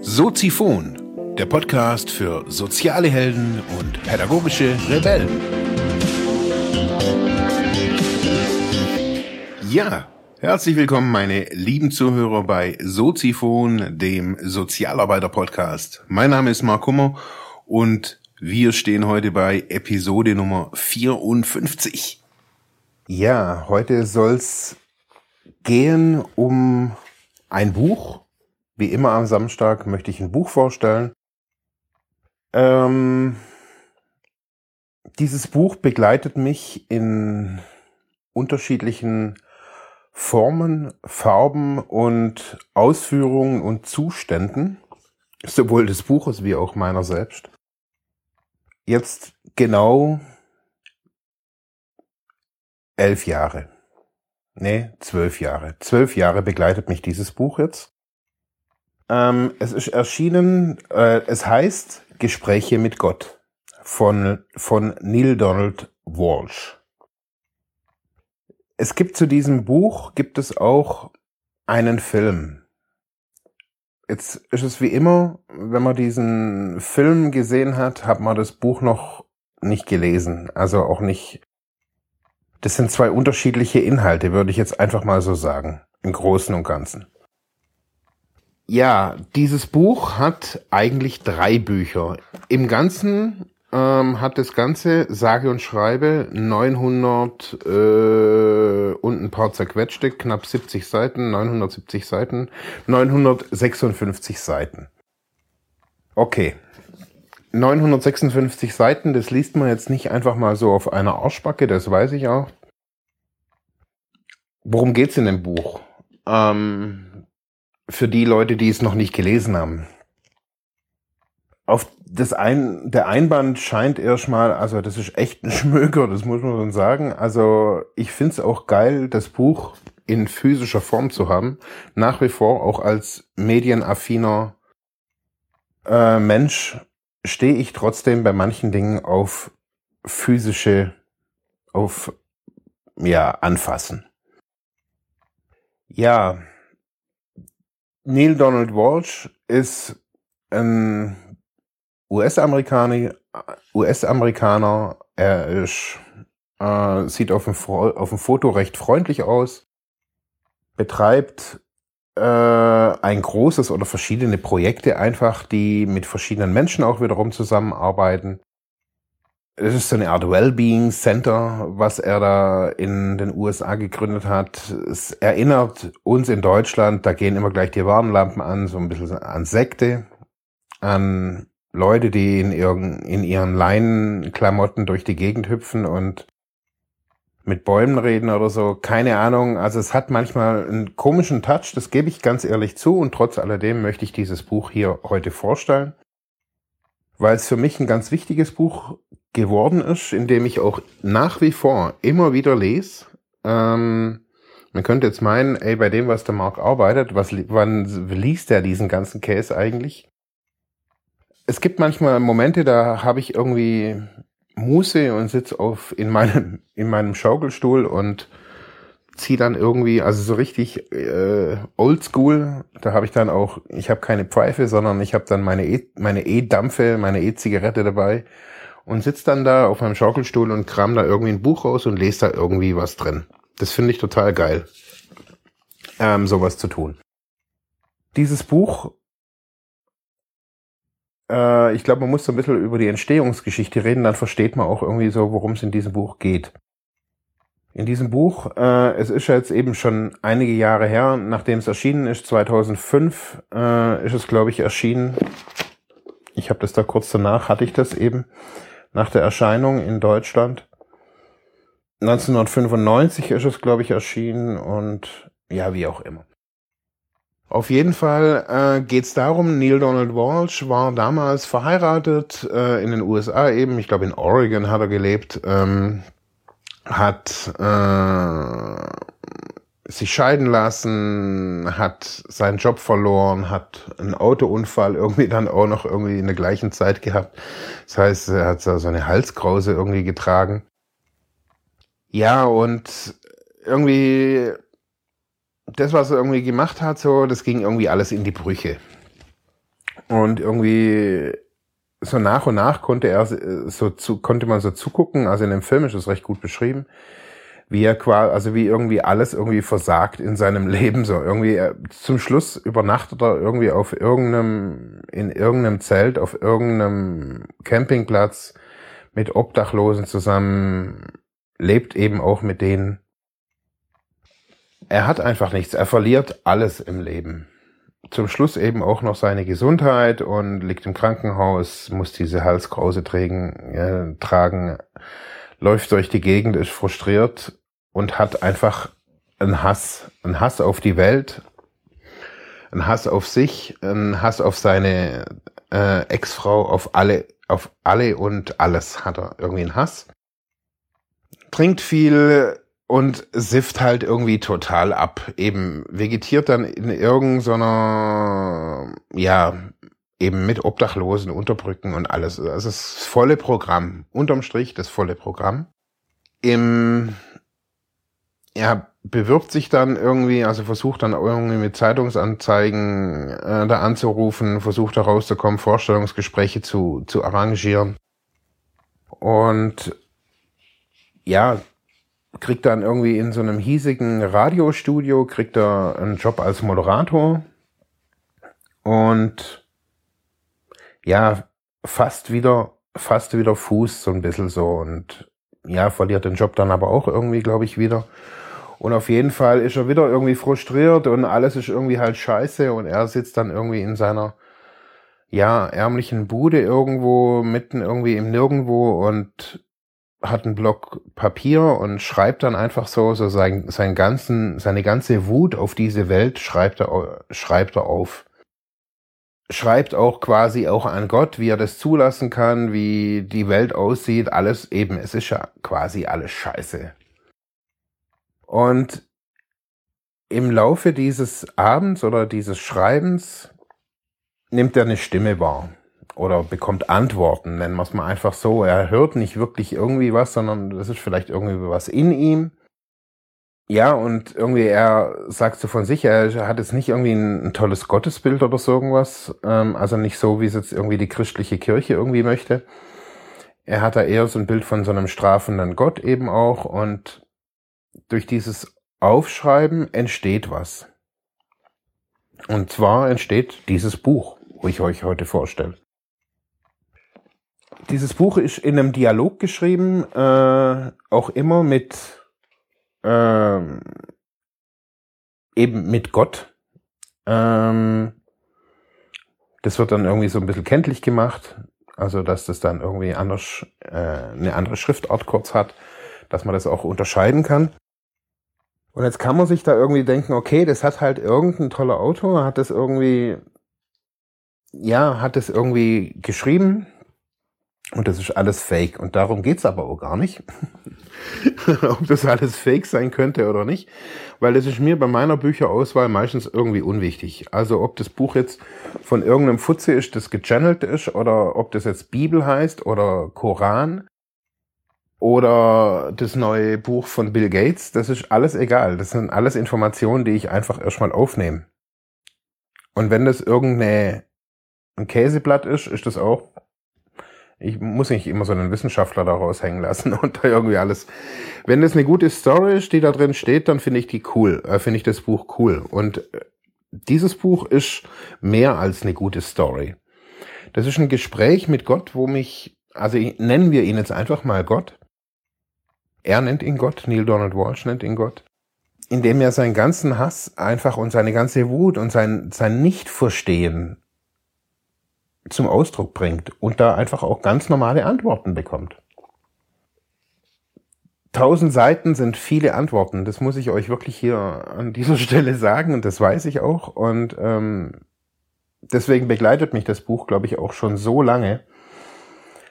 Soziphon, der Podcast für soziale Helden und pädagogische Rebellen. Ja, herzlich willkommen, meine lieben Zuhörer bei Soziphon, dem Sozialarbeiter-Podcast. Mein Name ist Mark Hummer und wir stehen heute bei Episode Nummer 54. Ja, heute soll's gehen um ein Buch, wie immer am Samstag möchte ich ein Buch vorstellen. Ähm, dieses Buch begleitet mich in unterschiedlichen Formen, Farben und Ausführungen und Zuständen, sowohl des Buches wie auch meiner selbst. Jetzt genau elf Jahre. Nee, zwölf Jahre. Zwölf Jahre begleitet mich dieses Buch jetzt. Ähm, es ist erschienen, äh, es heißt Gespräche mit Gott von, von Neil Donald Walsh. Es gibt zu diesem Buch, gibt es auch einen Film. Jetzt ist es wie immer, wenn man diesen Film gesehen hat, hat man das Buch noch nicht gelesen. Also auch nicht. Das sind zwei unterschiedliche Inhalte, würde ich jetzt einfach mal so sagen. Im Großen und Ganzen. Ja, dieses Buch hat eigentlich drei Bücher. Im Ganzen ähm, hat das Ganze, sage und schreibe, 900 äh, und ein paar zerquetschte, knapp 70 Seiten, 970 Seiten, 956 Seiten. Okay. 956 Seiten, das liest man jetzt nicht einfach mal so auf einer Arschbacke, das weiß ich auch. Worum geht's in dem Buch? Ähm, für die Leute, die es noch nicht gelesen haben. Auf das ein, der Einband scheint erstmal, also das ist echt ein Schmöker, das muss man schon sagen. Also ich finde es auch geil, das Buch in physischer Form zu haben. Nach wie vor auch als medienaffiner äh, Mensch stehe ich trotzdem bei manchen Dingen auf physische, auf ja, anfassen. Ja, Neil Donald Walsh ist ein US-Amerikaner. US-Amerikaner. Er ist, äh, sieht auf dem, auf dem Foto recht freundlich aus, betreibt äh, ein großes oder verschiedene Projekte einfach, die mit verschiedenen Menschen auch wiederum zusammenarbeiten. Es ist so eine Art Wellbeing Center, was er da in den USA gegründet hat. Es erinnert uns in Deutschland, da gehen immer gleich die Warnlampen an, so ein bisschen an Sekte, an Leute, die in, ihren, in ihren Leinenklamotten durch die Gegend hüpfen und mit Bäumen reden oder so. Keine Ahnung. Also es hat manchmal einen komischen Touch, das gebe ich ganz ehrlich zu. Und trotz alledem möchte ich dieses Buch hier heute vorstellen, weil es für mich ein ganz wichtiges Buch geworden ist, indem ich auch nach wie vor immer wieder lese. Ähm, man könnte jetzt meinen, ey, bei dem, was der Mark arbeitet, was, wann liest er diesen ganzen Case eigentlich? Es gibt manchmal Momente, da habe ich irgendwie Muße und sitze auf in meinem in meinem Schaukelstuhl und ziehe dann irgendwie, also so richtig äh, Oldschool. Da habe ich dann auch, ich habe keine Pfeife, sondern ich habe dann meine e, meine E-Dampfe, meine E-Zigarette dabei und sitze dann da auf meinem Schaukelstuhl und kram da irgendwie ein Buch raus und lese da irgendwie was drin. Das finde ich total geil, ähm, sowas zu tun. Dieses Buch, äh, ich glaube, man muss so ein bisschen über die Entstehungsgeschichte reden, dann versteht man auch irgendwie so, worum es in diesem Buch geht. In diesem Buch, äh, es ist jetzt eben schon einige Jahre her, nachdem es erschienen ist, 2005 äh, ist es, glaube ich, erschienen. Ich habe das da kurz danach, hatte ich das eben nach der Erscheinung in Deutschland. 1995 ist es, glaube ich, erschienen und ja, wie auch immer. Auf jeden Fall äh, geht es darum, Neil Donald Walsh war damals verheiratet äh, in den USA eben, ich glaube in Oregon hat er gelebt, ähm, hat äh, sich scheiden lassen, hat seinen Job verloren, hat einen Autounfall irgendwie dann auch noch irgendwie in der gleichen Zeit gehabt. Das heißt, er hat so eine Halskrause irgendwie getragen. Ja, und irgendwie das, was er irgendwie gemacht hat, so, das ging irgendwie alles in die Brüche. Und irgendwie so nach und nach konnte er so zu, konnte man so zugucken, also in dem Film ist es recht gut beschrieben, wie er quasi, also wie irgendwie alles irgendwie versagt in seinem Leben, so irgendwie er, zum Schluss übernachtet er irgendwie auf irgendeinem, in irgendeinem Zelt, auf irgendeinem Campingplatz mit Obdachlosen zusammen, lebt eben auch mit denen. Er hat einfach nichts, er verliert alles im Leben. Zum Schluss eben auch noch seine Gesundheit und liegt im Krankenhaus, muss diese Halskrause tragen, äh, tragen, läuft durch die Gegend, ist frustriert und hat einfach einen Hass, einen Hass auf die Welt, einen Hass auf sich, einen Hass auf seine äh, Ex-Frau, auf alle, auf alle und alles hat er. Irgendwie einen Hass. Trinkt viel, und sifft halt irgendwie total ab. Eben vegetiert dann in irgendeiner, ja, eben mit Obdachlosen, Unterbrücken und alles. Also das volle Programm. Unterm Strich das volle Programm. Im, er bewirbt sich dann irgendwie, also versucht dann irgendwie mit Zeitungsanzeigen äh, da anzurufen, versucht da rauszukommen, Vorstellungsgespräche zu, zu arrangieren. Und ja, kriegt dann irgendwie in so einem hiesigen Radiostudio, kriegt er einen Job als Moderator. Und ja, fast wieder, fast wieder Fuß so ein bisschen so. Und ja, verliert den Job dann aber auch irgendwie, glaube ich, wieder. Und auf jeden Fall ist er wieder irgendwie frustriert und alles ist irgendwie halt scheiße. Und er sitzt dann irgendwie in seiner, ja, ärmlichen Bude irgendwo, mitten irgendwie im Nirgendwo. Und hat einen Block Papier und schreibt dann einfach so, so sein, sein ganzen, seine ganze Wut auf diese Welt schreibt er, schreibt er auf. Schreibt auch quasi auch an Gott, wie er das zulassen kann, wie die Welt aussieht, alles eben, es ist ja quasi alles scheiße. Und im Laufe dieses Abends oder dieses Schreibens nimmt er eine Stimme wahr oder bekommt Antworten, nennen wir es mal einfach so. Er hört nicht wirklich irgendwie was, sondern das ist vielleicht irgendwie was in ihm. Ja, und irgendwie er sagt so von sich, er hat jetzt nicht irgendwie ein, ein tolles Gottesbild oder so irgendwas, ähm, also nicht so, wie es jetzt irgendwie die christliche Kirche irgendwie möchte. Er hat da eher so ein Bild von so einem strafenden Gott eben auch und durch dieses Aufschreiben entsteht was. Und zwar entsteht dieses Buch, wo ich euch heute vorstelle. Dieses Buch ist in einem Dialog geschrieben, äh, auch immer mit ähm, eben mit Gott. Ähm, das wird dann irgendwie so ein bisschen kenntlich gemacht, also dass das dann irgendwie anders, äh, eine andere Schriftart kurz hat, dass man das auch unterscheiden kann. Und jetzt kann man sich da irgendwie denken, okay, das hat halt irgendein toller Autor, hat das irgendwie, ja, hat das irgendwie geschrieben, und das ist alles fake. Und darum geht's aber auch gar nicht. Ob das alles fake sein könnte oder nicht. Weil das ist mir bei meiner Bücherauswahl meistens irgendwie unwichtig. Also ob das Buch jetzt von irgendeinem Futze ist, das gechannelt ist, oder ob das jetzt Bibel heißt oder Koran oder das neue Buch von Bill Gates, das ist alles egal. Das sind alles Informationen, die ich einfach erstmal aufnehme. Und wenn das irgendein Käseblatt ist, ist das auch ich muss nicht immer so einen Wissenschaftler daraus hängen lassen und da irgendwie alles. Wenn das eine gute Story ist, die da drin steht, dann finde ich die cool, äh, finde ich das Buch cool. Und äh, dieses Buch ist mehr als eine gute Story. Das ist ein Gespräch mit Gott, wo mich, also nennen wir ihn jetzt einfach mal Gott. Er nennt ihn Gott, Neil Donald Walsh nennt ihn Gott, indem er seinen ganzen Hass einfach und seine ganze Wut und sein, sein Nicht-Verstehen zum Ausdruck bringt und da einfach auch ganz normale Antworten bekommt. Tausend Seiten sind viele Antworten. Das muss ich euch wirklich hier an dieser Stelle sagen und das weiß ich auch. Und ähm, deswegen begleitet mich das Buch, glaube ich, auch schon so lange.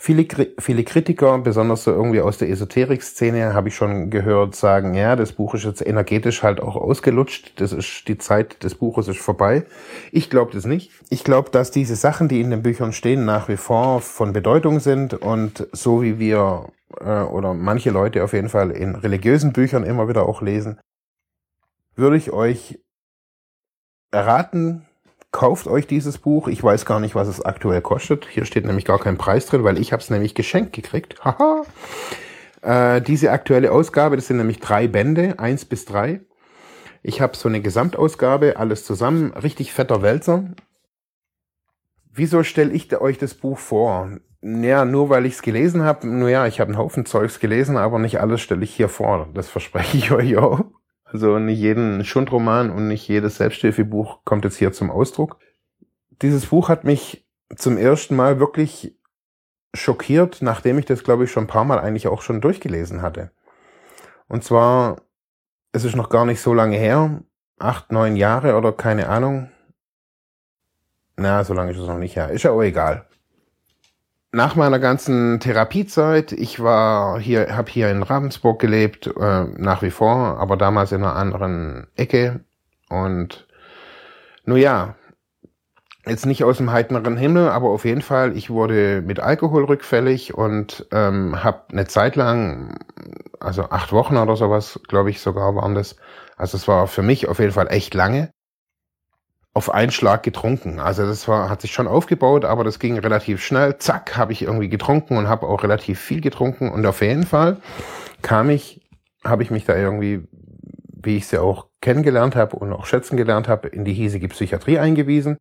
Viele, viele Kritiker, besonders so irgendwie aus der Esoterik-Szene, habe ich schon gehört, sagen, ja, das Buch ist jetzt energetisch halt auch ausgelutscht. Das ist, die Zeit des Buches ist vorbei. Ich glaube das nicht. Ich glaube, dass diese Sachen, die in den Büchern stehen, nach wie vor von Bedeutung sind und so wie wir äh, oder manche Leute auf jeden Fall in religiösen Büchern immer wieder auch lesen, würde ich euch erraten, kauft euch dieses Buch. Ich weiß gar nicht, was es aktuell kostet. Hier steht nämlich gar kein Preis drin, weil ich habe es nämlich geschenkt gekriegt. Haha. äh, diese aktuelle Ausgabe, das sind nämlich drei Bände, eins bis drei. Ich habe so eine Gesamtausgabe, alles zusammen, richtig fetter Wälzer. Wieso stelle ich euch das Buch vor? Naja, nur weil ich es gelesen habe. Nur ja, ich habe einen Haufen Zeugs gelesen, aber nicht alles stelle ich hier vor. Das verspreche ich euch auch. Also nicht jeden Schundroman und nicht jedes Selbsthilfebuch kommt jetzt hier zum Ausdruck. Dieses Buch hat mich zum ersten Mal wirklich schockiert, nachdem ich das, glaube ich, schon ein paar Mal eigentlich auch schon durchgelesen hatte. Und zwar, es ist noch gar nicht so lange her, acht, neun Jahre oder keine Ahnung. Na, so lange ist es noch nicht her. Ist ja auch egal nach meiner ganzen Therapiezeit, ich war hier, habe hier in Ravensburg gelebt, äh, nach wie vor, aber damals in einer anderen Ecke. Und nun ja, jetzt nicht aus dem heiteren Himmel, aber auf jeden Fall, ich wurde mit Alkohol rückfällig und ähm, habe eine Zeit lang, also acht Wochen oder sowas, glaube ich sogar waren das. Also es war für mich auf jeden Fall echt lange auf einen Schlag getrunken. Also das war, hat sich schon aufgebaut, aber das ging relativ schnell. Zack, habe ich irgendwie getrunken und habe auch relativ viel getrunken. Und auf jeden Fall kam ich, habe ich mich da irgendwie, wie ich sie auch kennengelernt habe und auch schätzen gelernt habe, in die hiesige Psychiatrie eingewiesen.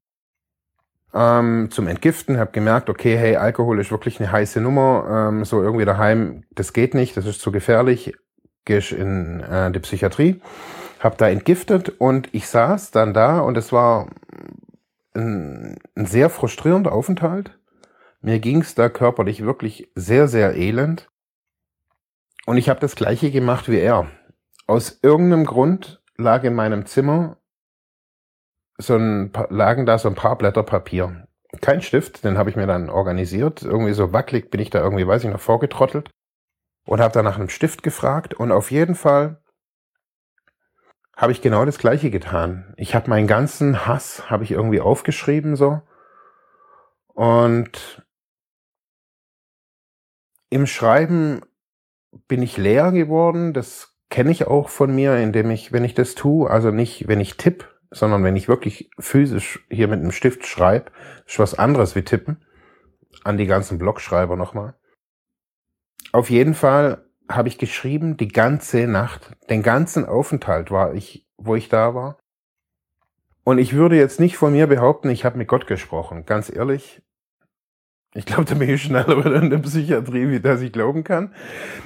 Ähm, zum Entgiften, habe gemerkt, okay, hey, Alkohol ist wirklich eine heiße Nummer. Ähm, so irgendwie daheim, das geht nicht, das ist zu gefährlich. Gehst in äh, die Psychiatrie habe da entgiftet und ich saß dann da und es war ein, ein sehr frustrierender Aufenthalt. Mir ging es da körperlich wirklich sehr, sehr elend. Und ich habe das gleiche gemacht wie er. Aus irgendeinem Grund lag in meinem Zimmer so ein, lagen da so ein paar Blätter Papier. Kein Stift, den habe ich mir dann organisiert. Irgendwie so wackelig bin ich da irgendwie, weiß ich noch, vorgetrottelt. Und habe da nach einem Stift gefragt. Und auf jeden Fall habe ich genau das gleiche getan. Ich habe meinen ganzen Hass, habe ich irgendwie aufgeschrieben so. Und im Schreiben bin ich leer geworden. Das kenne ich auch von mir, indem ich, wenn ich das tue, also nicht, wenn ich tipp, sondern wenn ich wirklich physisch hier mit einem Stift schreibe, ist was anderes wie tippen. An die ganzen Blogschreiber nochmal. Auf jeden Fall habe ich geschrieben, die ganze Nacht, den ganzen Aufenthalt war ich, wo ich da war. Und ich würde jetzt nicht von mir behaupten, ich habe mit Gott gesprochen. Ganz ehrlich, ich glaube, da bin ich schneller in der Psychiatrie, wie das ich glauben kann.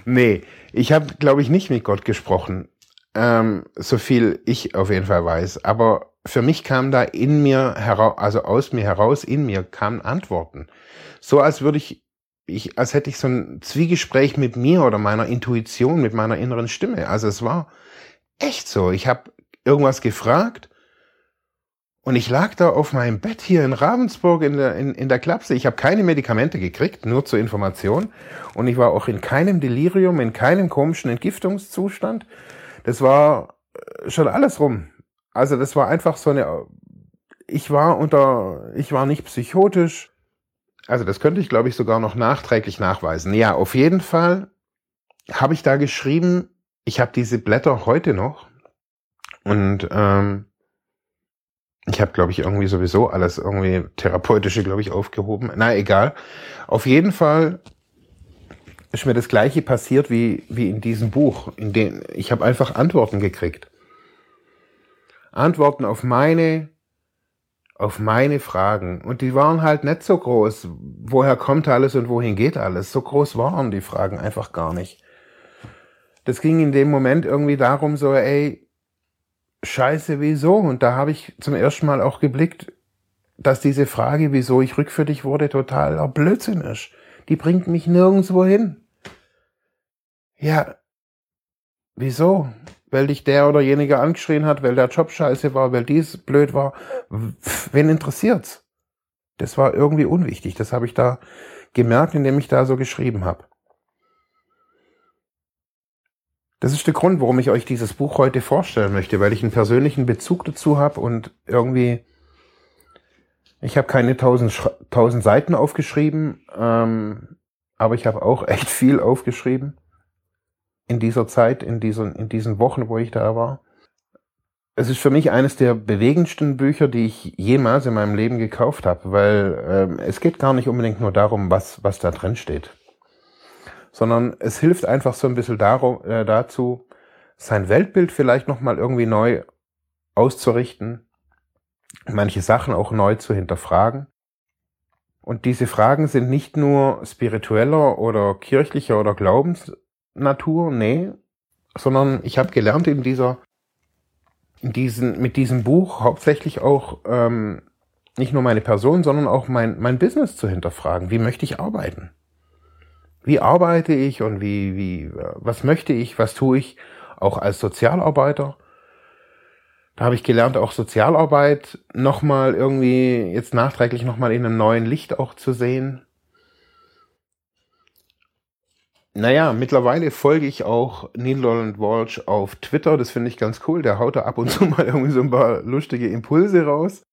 Nee, ich habe, glaube ich, nicht mit Gott gesprochen. Ähm, so viel ich auf jeden Fall weiß. Aber für mich kam da in mir heraus, also aus mir heraus, in mir kamen Antworten. So als würde ich ich, als hätte ich so ein Zwiegespräch mit mir oder meiner Intuition, mit meiner inneren Stimme. Also es war echt so. Ich habe irgendwas gefragt und ich lag da auf meinem Bett hier in Ravensburg in der, in, in der Klapse. Ich habe keine Medikamente gekriegt, nur zur Information. Und ich war auch in keinem Delirium, in keinem komischen Entgiftungszustand. Das war äh, schon alles rum. Also das war einfach so eine, ich war unter, ich war nicht psychotisch. Also das könnte ich, glaube ich, sogar noch nachträglich nachweisen. Ja, auf jeden Fall habe ich da geschrieben, ich habe diese Blätter heute noch und ähm, ich habe, glaube ich, irgendwie sowieso alles irgendwie therapeutische, glaube ich, aufgehoben. Na, egal. Auf jeden Fall ist mir das gleiche passiert wie, wie in diesem Buch, in dem ich habe einfach Antworten gekriegt. Antworten auf meine auf meine Fragen. Und die waren halt nicht so groß. Woher kommt alles und wohin geht alles? So groß waren die Fragen einfach gar nicht. Das ging in dem Moment irgendwie darum, so, ey, scheiße, wieso? Und da habe ich zum ersten Mal auch geblickt, dass diese Frage, wieso ich rückfällig wurde, total Blödsinn ist. Die bringt mich nirgendwo hin. Ja, wieso? Weil dich der oder jenige angeschrien hat, weil der Job scheiße war, weil dies blöd war. Wen interessiert's? Das war irgendwie unwichtig. Das habe ich da gemerkt, indem ich da so geschrieben habe. Das ist der Grund, warum ich euch dieses Buch heute vorstellen möchte, weil ich einen persönlichen Bezug dazu habe und irgendwie, ich habe keine tausend, tausend Seiten aufgeschrieben, ähm, aber ich habe auch echt viel aufgeschrieben in dieser Zeit, in diesen, in diesen Wochen, wo ich da war. es ist für mich eines der bewegendsten Bücher, die ich jemals in meinem Leben gekauft habe, weil ähm, es geht gar nicht unbedingt nur darum, was, was da drin steht, sondern es hilft einfach so ein bisschen darum, äh, dazu, sein Weltbild vielleicht nochmal irgendwie neu auszurichten, manche Sachen auch neu zu hinterfragen. Und diese Fragen sind nicht nur spiritueller oder kirchlicher oder Glaubensnatur, nee, sondern ich habe gelernt in dieser, in diesen, mit diesem Buch hauptsächlich auch ähm, nicht nur meine Person, sondern auch mein, mein Business zu hinterfragen. Wie möchte ich arbeiten? Wie arbeite ich und wie, wie, was möchte ich, was tue ich auch als Sozialarbeiter? Da habe ich gelernt, auch Sozialarbeit nochmal irgendwie, jetzt nachträglich nochmal in einem neuen Licht auch zu sehen. Naja, mittlerweile folge ich auch Neil Donald Walsh auf Twitter. Das finde ich ganz cool. Der haut da ab und zu mal irgendwie so ein paar lustige Impulse raus.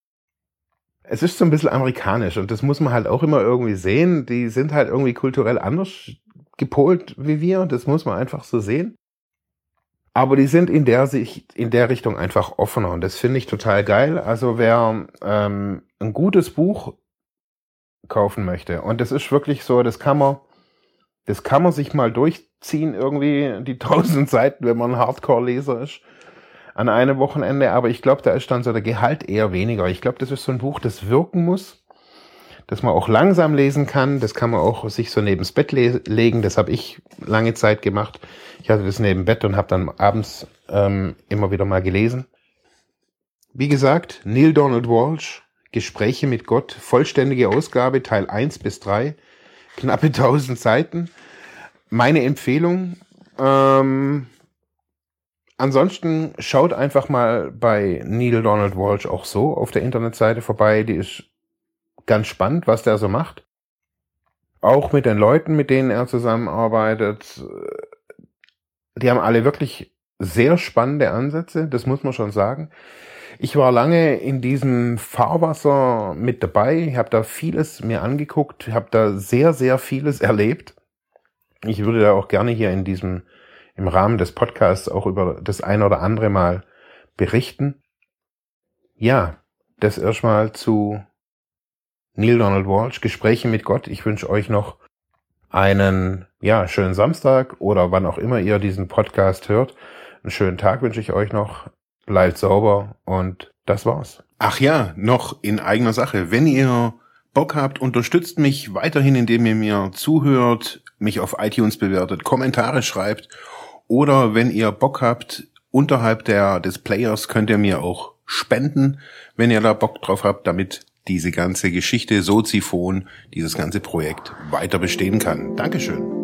Es ist so ein bisschen amerikanisch und das muss man halt auch immer irgendwie sehen. Die sind halt irgendwie kulturell anders gepolt wie wir. Das muss man einfach so sehen. Aber die sind in der Sicht, in der Richtung einfach offener und das finde ich total geil. Also wer ähm, ein gutes Buch kaufen möchte und das ist wirklich so, das kann man das kann man sich mal durchziehen, irgendwie die tausend Seiten, wenn man Hardcore-Leser ist, an einem Wochenende. Aber ich glaube, da ist dann so der Gehalt eher weniger. Ich glaube, das ist so ein Buch, das wirken muss, das man auch langsam lesen kann. Das kann man auch sich so neben's Bett le legen. Das habe ich lange Zeit gemacht. Ich hatte das neben Bett und habe dann abends ähm, immer wieder mal gelesen. Wie gesagt, Neil Donald Walsh, Gespräche mit Gott, vollständige Ausgabe, Teil 1 bis 3 knappe 1000 Seiten. Meine Empfehlung. Ähm, ansonsten schaut einfach mal bei Neil Donald Walsh auch so auf der Internetseite vorbei. Die ist ganz spannend, was der so macht. Auch mit den Leuten, mit denen er zusammenarbeitet. Die haben alle wirklich sehr spannende Ansätze, das muss man schon sagen. Ich war lange in diesem Fahrwasser mit dabei, habe da vieles mir angeguckt, habe da sehr, sehr vieles erlebt. Ich würde da auch gerne hier in diesem, im Rahmen des Podcasts auch über das ein oder andere Mal berichten. Ja, das erstmal zu Neil Donald Walsh, Gespräche mit Gott. Ich wünsche euch noch einen, ja, schönen Samstag oder wann auch immer ihr diesen Podcast hört. Einen schönen Tag wünsche ich euch noch bleibt sauber und das war's. Ach ja, noch in eigener Sache. Wenn ihr Bock habt, unterstützt mich weiterhin, indem ihr mir zuhört, mich auf iTunes bewertet, Kommentare schreibt oder wenn ihr Bock habt, unterhalb der, des Players könnt ihr mir auch spenden, wenn ihr da Bock drauf habt, damit diese ganze Geschichte Soziphon, dieses ganze Projekt weiter bestehen kann. Dankeschön.